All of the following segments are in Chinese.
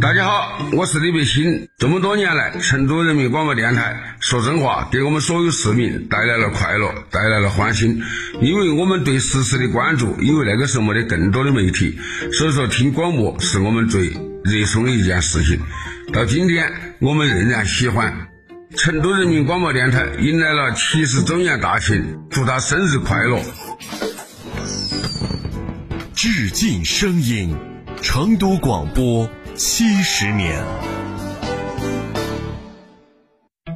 大家好，我是李北新。这么多年来，成都人民广播电台说真话，给我们所有市民带来了快乐，带来了欢心。因为我们对时事的关注，因为那个时候没得更多的媒体，所以说听广播是我们最热衷的一件事情。到今天，我们仍然喜欢。成都人民广播电台迎来了七十周年大庆，祝他生日快乐！致敬声音，成都广播。七十年，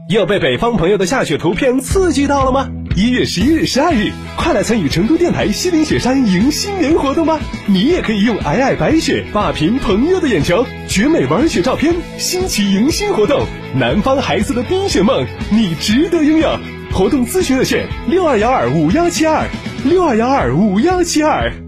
又被北方朋友的下雪图片刺激到了吗？一月十一日、十二日，快来参与成都电台西岭雪山迎新年活动吧！你也可以用皑皑白雪霸屏朋友的眼球，绝美玩雪照片，新奇迎新活动，南方孩子的冰雪梦，你值得拥有！活动咨询热线：六二幺二五幺七二六二幺二五幺七二。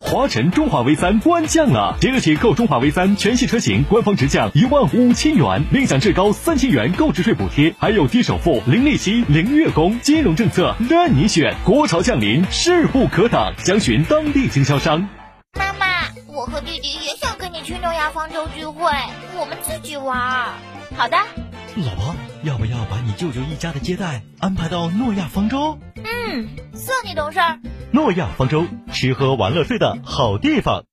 华晨中华 V 三官降了，即日起购中华 V 三全系车型，官方直降一万五千元，另享至高三千元购置税补贴，还有低首付、零利息、零月供，金融政策任你选。国潮降临，势不可挡，详询当地经销商。妈妈，我和弟弟也想跟你去诺亚方舟聚会，我们自己玩。好的。老婆，要不要把你舅舅一家的接待安排到诺亚方舟？嗯，算你懂事儿。诺亚方舟，吃喝玩乐睡的好地方。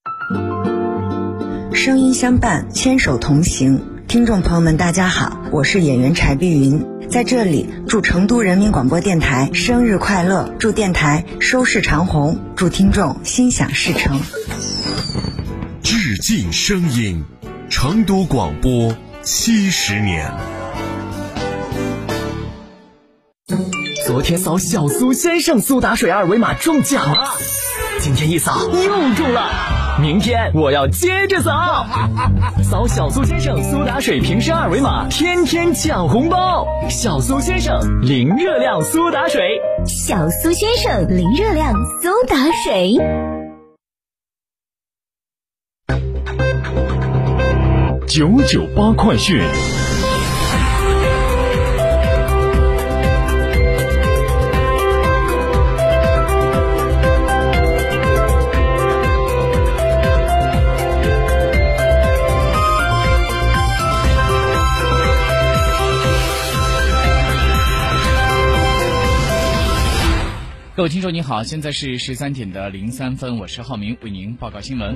声音相伴，牵手同行。听众朋友们，大家好，我是演员柴碧云，在这里祝成都人民广播电台生日快乐，祝电台收视长虹，祝听众心想事成。致敬声音，成都广播七十年。昨天扫小苏先生苏打水二维码中奖了，今天一扫又中了，明天我要接着扫。扫小苏先生苏打水瓶身二维码，天天抢红包。小苏先生零热量苏打水，小苏先生零热量苏打水。九九八快讯。各位听众你好，现在是十三点的零三分，我是浩明，为您报告新闻。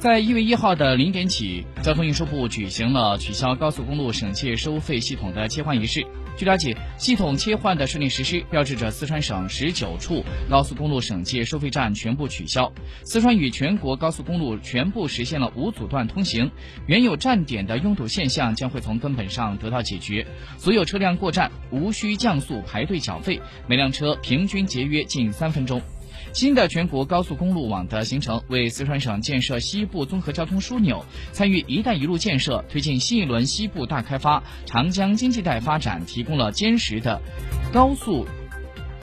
在一月一号的零点起，交通运输部举行了取消高速公路省界收费系统的切换仪式。据了解，系统切换的顺利实施，标志着四川省十九处高速公路省界收费站全部取消，四川与全国高速公路全部实现了无阻断通行，原有站点的拥堵现象将会从根本上得到解决，所有车辆过站无需降速排队缴费，每辆车平均节约近三分钟。新的全国高速公路网的形成，为四川省建设西部综合交通枢纽、参与“一带一路”建设、推进新一轮西部大开发、长江经济带发展提供了坚实的高速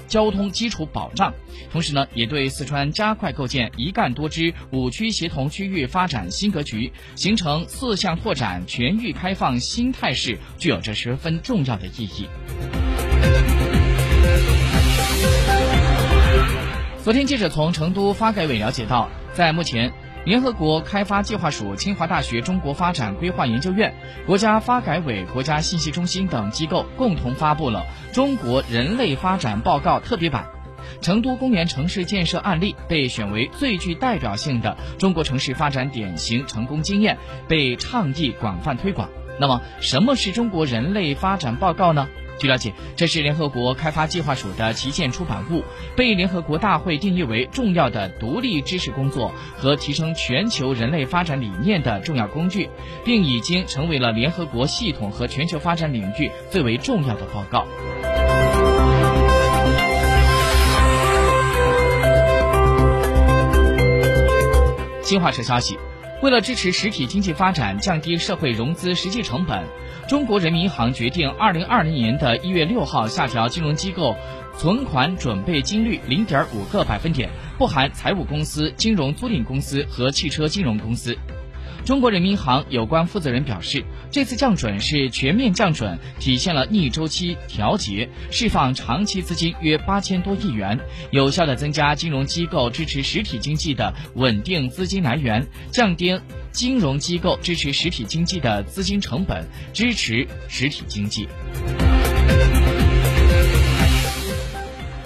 交通基础保障。同时呢，也对四川加快构建一干多支五区协同区域发展新格局，形成四项拓展全域开放新态势，具有着十分重要的意义。昨天，记者从成都发改委了解到，在目前，联合国开发计划署、清华大学中国发展规划研究院、国家发改委、国家信息中心等机构共同发布了《中国人类发展报告特别版》。成都公园城市建设案例被选为最具代表性的中国城市发展典型成功经验，被倡议广泛推广。那么，什么是中国人类发展报告呢？据了解，这是联合国开发计划署的旗舰出版物，被联合国大会定义为重要的独立知识工作和提升全球人类发展理念的重要工具，并已经成为了联合国系统和全球发展领域最为重要的报告。新华社消息。为了支持实体经济发展，降低社会融资实际成本，中国人民银行决定，二零二零年的一月六号下调金融机构存款准备金率零点五个百分点，不含财务公司、金融租赁公司和汽车金融公司。中国人民银行有关负责人表示，这次降准是全面降准，体现了逆周期调节，释放长期资金约八千多亿元，有效的增加金融机构支持实体经济的稳定资金来源，降低金融机构支持实体经济的资金成本，支持实体经济。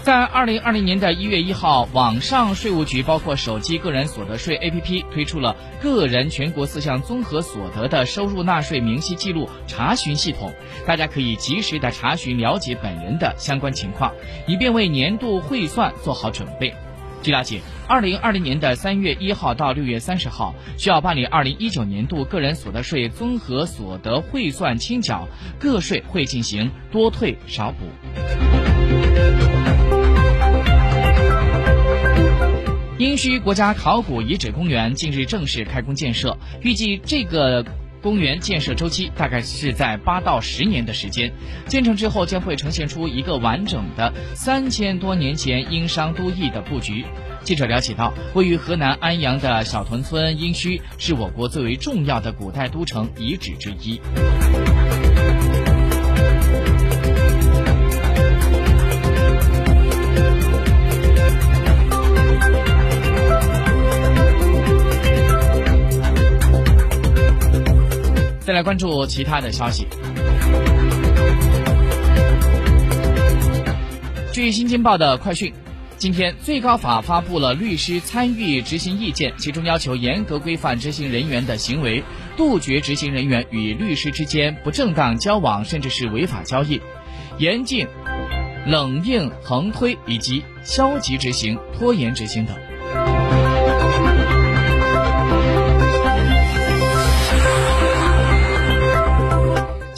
在二零二零年的一月一号，网上税务局包括手机个人所得税 APP 推出了个人全国四项综合所得的收入纳税明细记录查询系统，大家可以及时的查询了解本人的相关情况，以便为年度汇算做好准备。据了解，二零二零年的三月一号到六月三十号，需要办理二零一九年度个人所得税综合所得汇算清缴，个税会进行多退少补。殷墟国家考古遗址公园近日正式开工建设，预计这个公园建设周期大概是在八到十年的时间。建成之后，将会呈现出一个完整的三千多年前殷商都邑的布局。记者了解到，位于河南安阳的小屯村殷墟是我国最为重要的古代都城遗址之一。来关注其他的消息。据《新京报》的快讯，今天最高法发布了律师参与执行意见，其中要求严格规范执行人员的行为，杜绝执行人员与律师之间不正当交往，甚至是违法交易，严禁冷硬横推以及消极执行、拖延执行等。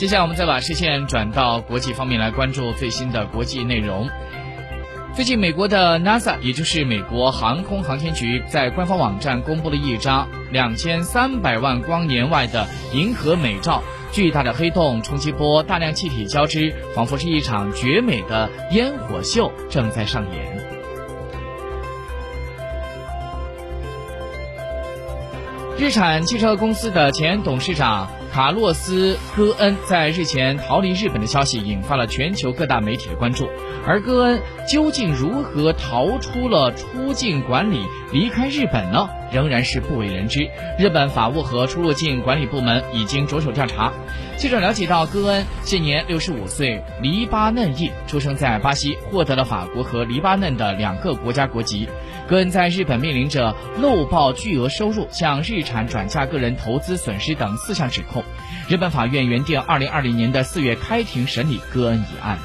接下来，我们再把视线转到国际方面来关注最新的国际内容。最近，美国的 NASA，也就是美国航空航天局，在官方网站公布了一张两千三百万光年外的银河美照，巨大的黑洞、冲击波、大量气体交织，仿佛是一场绝美的烟火秀正在上演。日产汽车公司的前董事长。卡洛斯·戈恩在日前逃离日本的消息引发了全球各大媒体的关注，而戈恩究竟如何逃出了出境管理，离开日本呢？仍然是不为人知。日本法务和出入境管理部门已经着手调查。记者了解到，戈恩现年六十五岁，黎巴嫩裔，出生在巴西，获得了法国和黎巴嫩的两个国家国籍。戈恩在日本面临着漏报巨额收入、向日产转嫁个人投资损失等四项指控。日本法院原定二零二零年的四月开庭审理戈恩一案。